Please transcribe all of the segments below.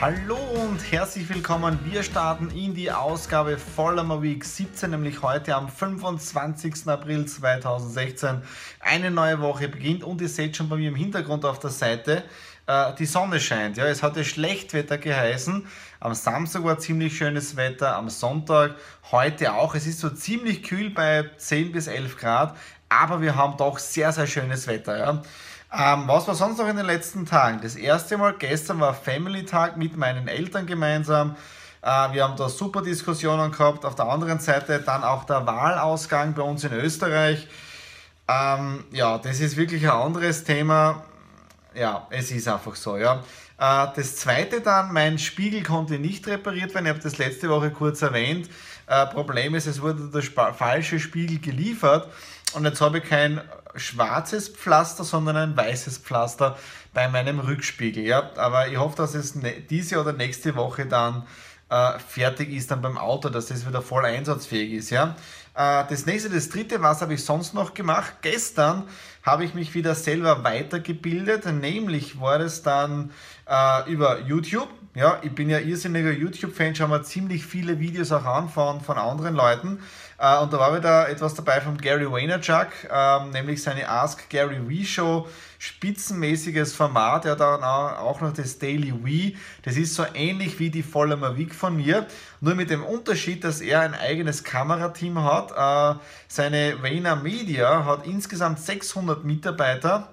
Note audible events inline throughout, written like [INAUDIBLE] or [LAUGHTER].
Hallo und herzlich willkommen. Wir starten in die Ausgabe Vollmer Week 17, nämlich heute am 25. April 2016. Eine neue Woche beginnt und ihr seht schon bei mir im Hintergrund auf der Seite, äh, die Sonne scheint. Ja, es hatte Schlechtwetter geheißen. Am Samstag war ziemlich schönes Wetter, am Sonntag heute auch. Es ist so ziemlich kühl bei 10 bis 11 Grad, aber wir haben doch sehr, sehr schönes Wetter. Ja. Ähm, was war sonst noch in den letzten Tagen? Das erste Mal gestern war Family Tag mit meinen Eltern gemeinsam. Äh, wir haben da super Diskussionen gehabt. Auf der anderen Seite dann auch der Wahlausgang bei uns in Österreich. Ähm, ja, das ist wirklich ein anderes Thema. Ja, es ist einfach so, ja. Äh, das zweite dann, mein Spiegel konnte nicht repariert werden. Ich habe das letzte Woche kurz erwähnt. Äh, Problem ist, es wurde der falsche Spiegel geliefert und jetzt habe ich kein schwarzes Pflaster, sondern ein weißes Pflaster bei meinem Rückspiegel. Ja? Aber ich hoffe, dass es ne-, diese oder nächste Woche dann äh, fertig ist dann beim Auto, dass das wieder voll einsatzfähig ist. Ja? Äh, das nächste, das dritte, was habe ich sonst noch gemacht? Gestern habe ich mich wieder selber weitergebildet, nämlich war es dann äh, über YouTube. Ja, ich bin ja irrsinniger YouTube-Fan, schaue mir ziemlich viele Videos auch an von, von anderen Leuten. Äh, und da war wieder etwas dabei von Gary Vaynerchuk, ähm, nämlich seine Ask Gary V Show, spitzenmäßiges Format. Hat dann auch noch das Daily V. Das ist so ähnlich wie die Voller Week von mir, nur mit dem Unterschied, dass er ein eigenes Kamerateam hat. Äh, seine Vayner Media hat insgesamt 600 Mitarbeiter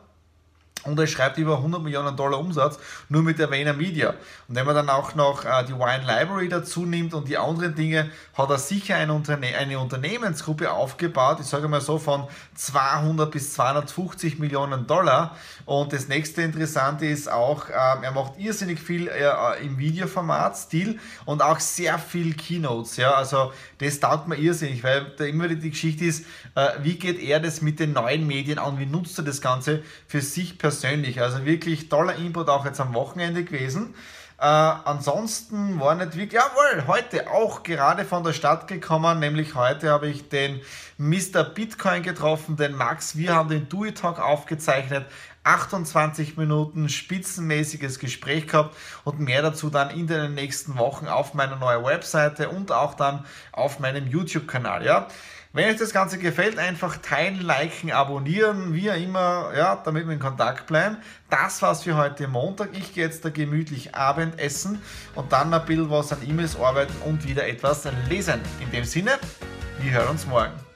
und er schreibt über 100 Millionen Dollar Umsatz nur mit der Vayner Media. Und wenn man dann auch noch äh, die Wine Library dazu nimmt und die anderen Dinge, hat er sicher eine, Unterne eine Unternehmensgruppe aufgebaut, ich sage mal so von 200 bis 250 Millionen Dollar. Und das nächste Interessante ist auch, äh, er macht irrsinnig viel äh, im Videoformat, Stil und auch sehr viel Keynotes. Ja? Also das taugt mir irrsinnig, weil da immer die Geschichte ist, äh, wie geht er das mit den neuen Medien an, wie nutzt er das Ganze für sich persönlich persönlich. Also wirklich toller Input auch jetzt am Wochenende gewesen. Äh, ansonsten war nicht wirklich, jawohl, heute auch gerade von der Stadt gekommen, nämlich heute habe ich den Mr. Bitcoin getroffen, den Max. Wir haben den Do Talk aufgezeichnet. 28 Minuten spitzenmäßiges Gespräch gehabt und mehr dazu dann in den nächsten Wochen auf meiner neuen Webseite und auch dann auf meinem YouTube-Kanal. Ja? Wenn euch das Ganze gefällt, einfach teilen, liken, abonnieren, wie immer, ja, damit wir in Kontakt bleiben. Das war's für heute Montag. Ich gehe jetzt da gemütlich Abendessen und dann ein bisschen was an E-Mails arbeiten und wieder etwas lesen. In dem Sinne, wir hören uns morgen.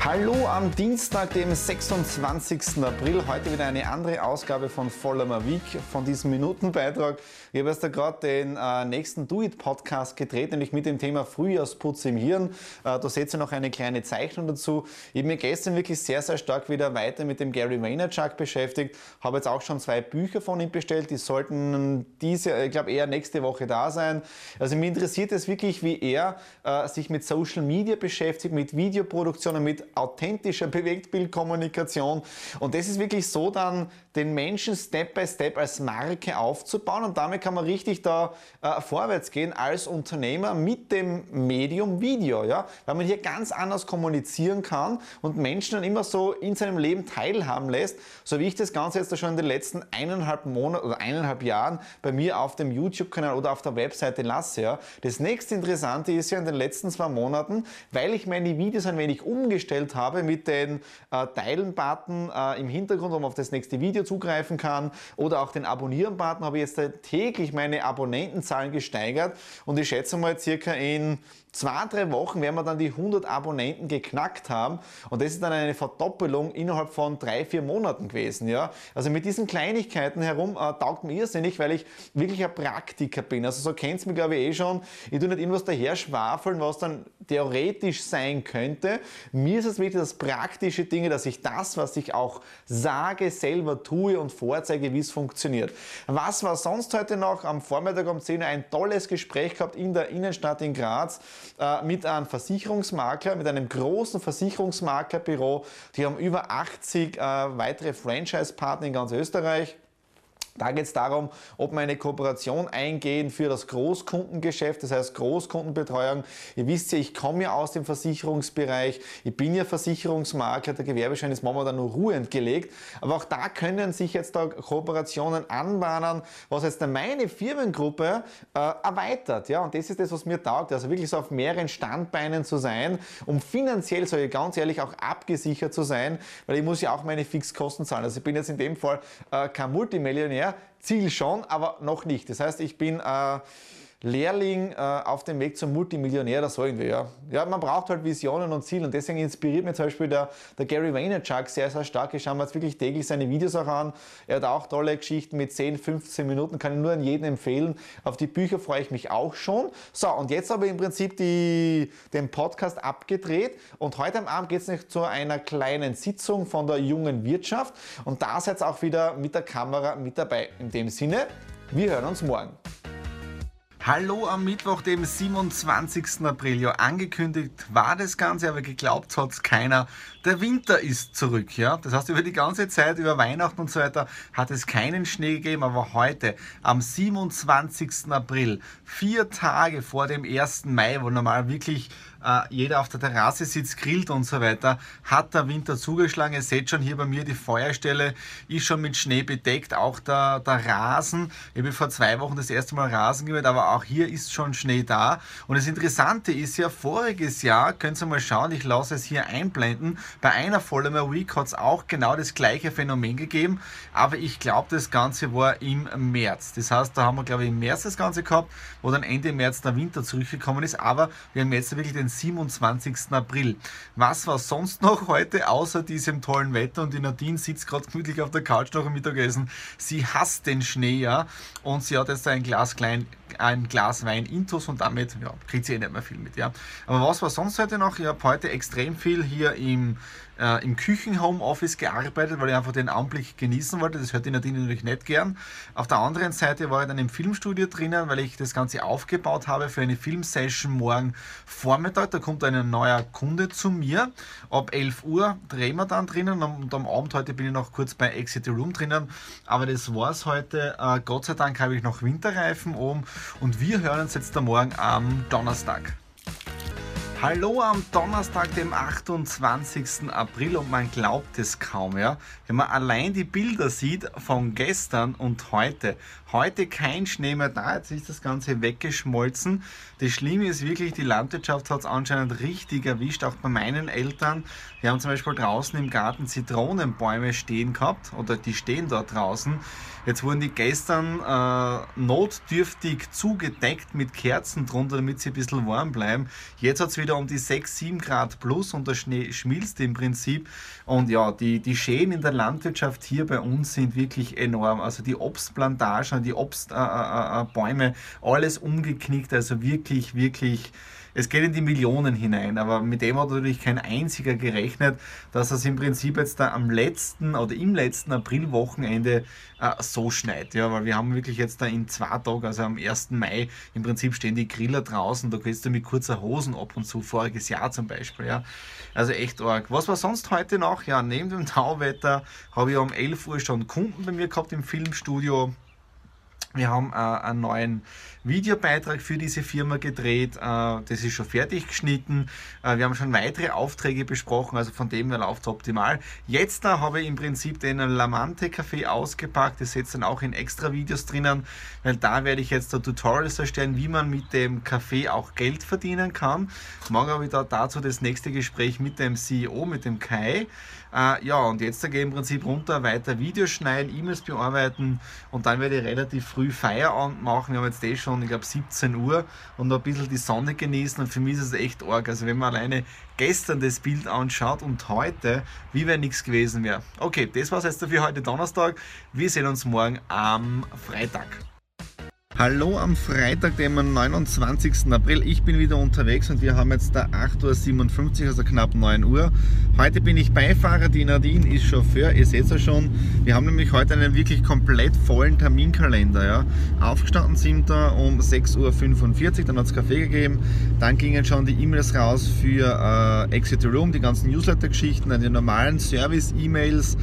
Hallo am Dienstag, dem 26. April. Heute wieder eine andere Ausgabe von Voller Week, von diesem Minutenbeitrag. Ich habe erst gerade den äh, nächsten Do It Podcast gedreht, nämlich mit dem Thema Frühjahrsputz im Hirn. Äh, da seht ihr noch eine kleine Zeichnung dazu. Ich habe mich gestern wirklich sehr, sehr stark wieder weiter mit dem Gary Vaynerchuk beschäftigt. Habe jetzt auch schon zwei Bücher von ihm bestellt. Die sollten diese, ich glaube, eher nächste Woche da sein. Also mich interessiert es wirklich, wie er äh, sich mit Social Media beschäftigt, mit Videoproduktion und authentischer Bewegtbildkommunikation. Und das ist wirklich so dann, den Menschen Step by Step als Marke aufzubauen und damit kann man richtig da äh, vorwärts gehen als Unternehmer mit dem Medium Video, ja, weil man hier ganz anders kommunizieren kann und Menschen dann immer so in seinem Leben teilhaben lässt, so wie ich das Ganze jetzt schon in den letzten eineinhalb Monaten oder eineinhalb Jahren bei mir auf dem YouTube-Kanal oder auf der Webseite lasse. Ja. Das nächste Interessante ist ja in den letzten zwei Monaten, weil ich meine Videos ein wenig umgestellt eingestellt habe mit den äh, Teilen-Button äh, im Hintergrund, wo man auf das nächste Video zugreifen kann oder auch den Abonnieren-Button, habe ich jetzt täglich meine Abonnentenzahlen gesteigert und ich schätze mal circa in zwei, drei Wochen werden wir dann die 100 Abonnenten geknackt haben und das ist dann eine Verdoppelung innerhalb von drei, vier Monaten gewesen. Ja? Also mit diesen Kleinigkeiten herum äh, taugt mir irrsinnig, weil ich wirklich ein Praktiker bin. Also so kennt mich glaube ich eh schon. Ich tue nicht irgendwas daher schwafeln, was dann theoretisch sein könnte. Mir ist es wirklich das praktische Dinge, dass ich das, was ich auch sage, selber tue und vorzeige, wie es funktioniert. Was war sonst heute noch? Am Vormittag um 10 Uhr ein tolles Gespräch gehabt in der Innenstadt in Graz mit einem Versicherungsmakler, mit einem großen Versicherungsmaklerbüro. Die haben über 80 äh, weitere Franchise-Partner in ganz Österreich. Da geht es darum, ob wir eine Kooperation eingehen für das Großkundengeschäft, das heißt Großkundenbetreuung. Ihr wisst ja, ich komme ja aus dem Versicherungsbereich, ich bin ja Versicherungsmakler, der Gewerbeschein ist momentan nur ruhend gelegt, aber auch da können sich jetzt da Kooperationen anbahnen, was jetzt meine Firmengruppe äh, erweitert. Ja? Und das ist das, was mir taugt, also wirklich so auf mehreren Standbeinen zu sein, um finanziell, soll ich ganz ehrlich, auch abgesichert zu sein, weil ich muss ja auch meine Fixkosten zahlen. Also ich bin jetzt in dem Fall äh, kein Multimillionär, Ziel schon, aber noch nicht. Das heißt, ich bin äh, Lehrling äh, auf dem Weg zum Multimillionär oder so irgendwie. Ja. ja, man braucht halt Visionen und Ziele und deswegen inspiriert mich zum Beispiel der, der Gary Vaynerchuk sehr, sehr stark. Ich schaue mir jetzt wirklich täglich seine Videos auch an. Er hat auch tolle Geschichten mit 10, 15 Minuten, kann ich nur an jeden empfehlen. Auf die Bücher freue ich mich auch schon. So, und jetzt habe ich im Prinzip die, den Podcast abgedreht und heute am Abend geht es zu einer kleinen Sitzung von der jungen Wirtschaft und da seid ihr auch wieder mit der Kamera mit dabei. In dem Sinne, wir hören uns morgen. Hallo am Mittwoch, dem 27. April. Ja, angekündigt war das Ganze, aber geglaubt hat es keiner. Der Winter ist zurück, ja. Das heißt, über die ganze Zeit, über Weihnachten und so weiter, hat es keinen Schnee gegeben, aber heute, am 27. April, vier Tage vor dem 1. Mai, wo normal wirklich äh, jeder auf der Terrasse sitzt, grillt und so weiter, hat der Winter zugeschlagen. Ihr seht schon hier bei mir, die Feuerstelle ist schon mit Schnee bedeckt, auch der, der Rasen. Ich habe vor zwei Wochen das erste Mal Rasen gemäht, aber auch hier ist schon Schnee da. Und das Interessante ist ja, voriges Jahr, könnt ihr mal schauen, ich lasse es hier einblenden, bei einer Vollmer Week hat es auch genau das gleiche Phänomen gegeben, aber ich glaube, das Ganze war im März. Das heißt, da haben wir, glaube ich, im März das Ganze gehabt, wo dann Ende März der Winter zurückgekommen ist, aber wir haben jetzt wirklich den 27. April. Was war sonst noch heute außer diesem tollen Wetter? Und die Nadine sitzt gerade gemütlich auf der Couch nach dem Mittagessen. Sie hasst den Schnee, ja. Und sie hat jetzt ein Glas klein ein Glas Wein intus und damit ja, kriegt sie eh nicht mehr viel mit. Ja. Aber was war sonst heute noch? Ich habe heute extrem viel hier im, äh, im Küchen-Homeoffice gearbeitet, weil ich einfach den Anblick genießen wollte. Das hört die Nadine natürlich nicht gern. Auf der anderen Seite war ich dann im Filmstudio drinnen, weil ich das Ganze aufgebaut habe für eine Filmsession morgen Vormittag. Da kommt ein neuer Kunde zu mir. Ab 11 Uhr drehen wir dann drinnen und am Abend heute bin ich noch kurz bei Exit the Room drinnen. Aber das war es heute. Äh, Gott sei Dank habe ich noch Winterreifen oben und wir hören uns jetzt am Morgen am Donnerstag. Hallo am Donnerstag, dem 28. April und man glaubt es kaum, ja. Wenn man allein die Bilder sieht von gestern und heute. Heute kein Schnee mehr da, jetzt ist das Ganze weggeschmolzen. Das Schlimme ist wirklich, die Landwirtschaft hat es anscheinend richtig erwischt, auch bei meinen Eltern. Die haben zum Beispiel draußen im Garten Zitronenbäume stehen gehabt oder die stehen dort draußen. Jetzt wurden die gestern äh, notdürftig zugedeckt mit Kerzen drunter, damit sie ein bisschen warm bleiben. Jetzt hat es wieder um die 6, 7 Grad plus und der Schnee schmilzt im Prinzip. Und ja, die, die Schäden in der Landwirtschaft hier bei uns sind wirklich enorm. Also die Obstplantagen, die Obstbäume, äh, äh, äh alles umgeknickt. Also wirklich, wirklich es geht in die Millionen hinein, aber mit dem hat natürlich kein einziger gerechnet, dass es im Prinzip jetzt da am letzten oder im letzten Aprilwochenende äh, so schneit. Ja, weil wir haben wirklich jetzt da in zwei Tagen, also am 1. Mai, im Prinzip stehen die Griller draußen, da gehst du mit kurzer Hosen ab und zu, voriges Jahr zum Beispiel. Ja. Also echt arg. Was war sonst heute noch? Ja, neben dem Tauwetter habe ich um 11 Uhr schon Kunden bei mir gehabt im Filmstudio. Wir haben äh, einen neuen Videobeitrag für diese Firma gedreht. Äh, das ist schon fertig geschnitten. Äh, wir haben schon weitere Aufträge besprochen, also von dem her läuft es optimal. Jetzt da habe ich im Prinzip den Lamante Café ausgepackt. Das setzt dann auch in extra Videos drinnen, weil da werde ich jetzt da Tutorials erstellen, wie man mit dem Kaffee auch Geld verdienen kann. Morgen habe ich da dazu das nächste Gespräch mit dem CEO, mit dem Kai. Ja, und jetzt gehe ich im Prinzip runter, weiter Videos schneiden, E-Mails bearbeiten und dann werde ich relativ früh früh Feierabend machen. Wir haben jetzt eh schon, ich glaube, 17 Uhr und noch ein bisschen die Sonne genießen. Und für mich ist es echt arg. Also, wenn man alleine gestern das Bild anschaut und heute, wie wenn nichts gewesen wäre. Okay, das war es jetzt für heute Donnerstag. Wir sehen uns morgen am Freitag. Hallo am Freitag, dem 29. April. Ich bin wieder unterwegs und wir haben jetzt da 8.57 Uhr, also knapp 9 Uhr. Heute bin ich Beifahrer, die Nadine ist Chauffeur, ihr seht es ja schon. Wir haben nämlich heute einen wirklich komplett vollen Terminkalender. Ja. Aufgestanden sind wir um 6.45 Uhr, dann hat es Kaffee gegeben. Dann gingen schon die E-Mails raus für äh, Exit Room, die ganzen Newsletter-Geschichten, die normalen Service-E-Mails,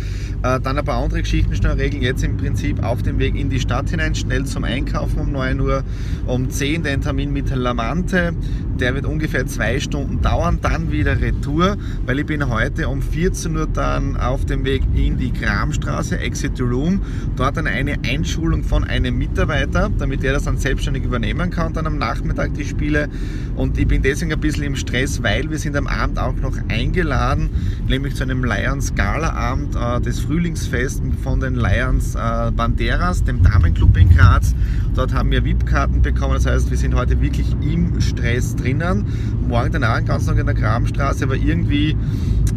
äh, dann ein paar andere Geschichten schnell regeln. Jetzt im Prinzip auf dem Weg in die Stadt hinein, schnell zum Einkaufen um 9 Uhr, um 10 den Termin mit Lamante. Der wird ungefähr zwei Stunden dauern, dann wieder Retour, weil ich bin heute um 14 Uhr dann auf dem Weg in die Kramstraße, Exit Room. Dort dann eine Einschulung von einem Mitarbeiter, damit er das dann selbstständig übernehmen kann, dann am Nachmittag die Spiele. Und ich bin deswegen ein bisschen im Stress, weil wir sind am Abend auch noch eingeladen, nämlich zu einem Lions Gala Abend, äh, das Frühlingsfest von den Lions äh, Banderas, dem Damenclub in Graz. Dort Dort haben wir VIP-Karten bekommen, das heißt, wir sind heute wirklich im Stress drinnen. Morgen danach den ganzen Tag in der Grabenstraße, aber irgendwie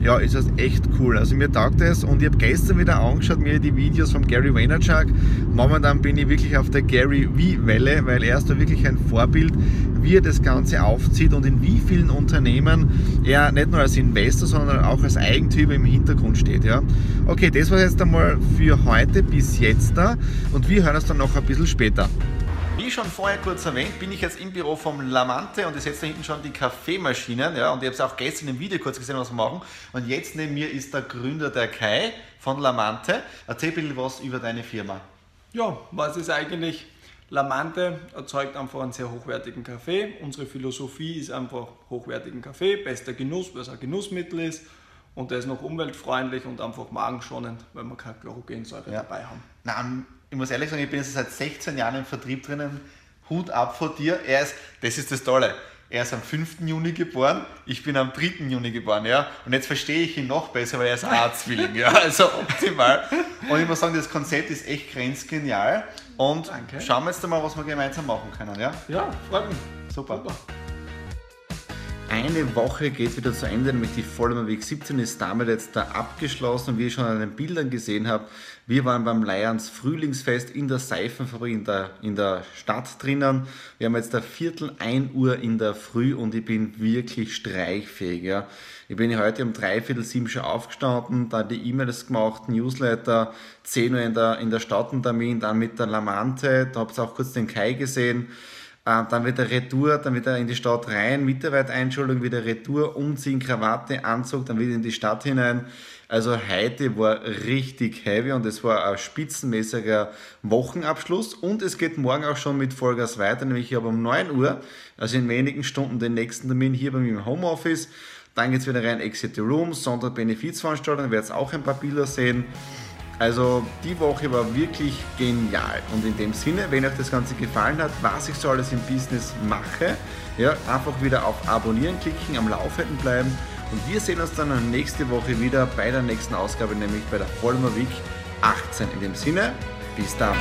ja, ist das echt cool. Also mir taugt es und ich habe gestern wieder angeschaut, mir die Videos von Gary Vaynerchuk. Momentan bin ich wirklich auf der Gary V-Welle, weil er ist da wirklich ein Vorbild, wie er das Ganze aufzieht und in wie vielen Unternehmen er nicht nur als Investor, sondern auch als Eigentümer im Hintergrund steht. Ja. Okay, das war jetzt einmal für heute bis jetzt da und wir hören uns dann noch ein bisschen später. Wie schon vorher kurz erwähnt, bin ich jetzt im Büro vom Lamante und ich setze da hinten schon die Kaffeemaschinen. Ja, und ich habe es auch gestern im Video kurz gesehen, was wir machen. Und jetzt neben mir ist der Gründer der Kai von Lamante. Erzähl bitte was über deine Firma. Ja, was ist eigentlich? Lamante erzeugt einfach einen sehr hochwertigen Kaffee. Unsere Philosophie ist einfach hochwertigen Kaffee, bester Genuss, weil es ein Genussmittel ist. Und der ist noch umweltfreundlich und einfach magenschonend, weil wir keine Chlorogensäure ja. dabei haben. Na, ich muss ehrlich sagen, ich bin jetzt seit 16 Jahren im Vertrieb drinnen. Hut ab vor dir. Er ist, das ist das Tolle. Er ist am 5. Juni geboren, ich bin am 3. Juni geboren, ja. Und jetzt verstehe ich ihn noch besser, weil er ist Arztwilling, ja. [LAUGHS] Also optimal. Und ich muss sagen, das Konzept ist echt grenzgenial. Und Danke. schauen wir jetzt mal, was wir gemeinsam machen können, ja? Ja, freut mich. Super. Super. Eine Woche geht wieder zu Ende, nämlich die Vollmer Weg 17 ist damit jetzt da abgeschlossen und wie ihr schon an den Bildern gesehen habt, wir waren beim Lions Frühlingsfest in der Seifenfabrik in der, in der Stadt drinnen. Wir haben jetzt da Viertel 1 Uhr in der Früh und ich bin wirklich streichfähig. Ja. Ich bin heute um dreiviertel sieben schon aufgestanden, da die E-Mails gemacht, Newsletter, 10 Uhr in der, in der Stadt ein Termin, dann mit der Lamante, da habt ihr auch kurz den Kai gesehen. Äh, dann wieder Retour, dann wieder in die Stadt rein, Mitarbeitereinschulung, wieder Retour, umziehen, Krawatte, Anzug, dann wieder in die Stadt hinein. Also heute war richtig heavy und es war ein spitzenmäßiger Wochenabschluss und es geht morgen auch schon mit Vollgas weiter, nämlich ich habe um 9 Uhr, also in wenigen Stunden den nächsten Termin hier bei mir im Homeoffice. Dann geht es wieder rein, Exit the Room, Sonntag Benefizveranstaltung, werdet auch ein paar Bilder sehen. Also die Woche war wirklich genial. Und in dem Sinne, wenn euch das Ganze gefallen hat, was ich so alles im Business mache, ja, einfach wieder auf Abonnieren klicken, am Laufenden bleiben. Und wir sehen uns dann nächste Woche wieder bei der nächsten Ausgabe, nämlich bei der Vollmer Week 18. In dem Sinne, bis dann.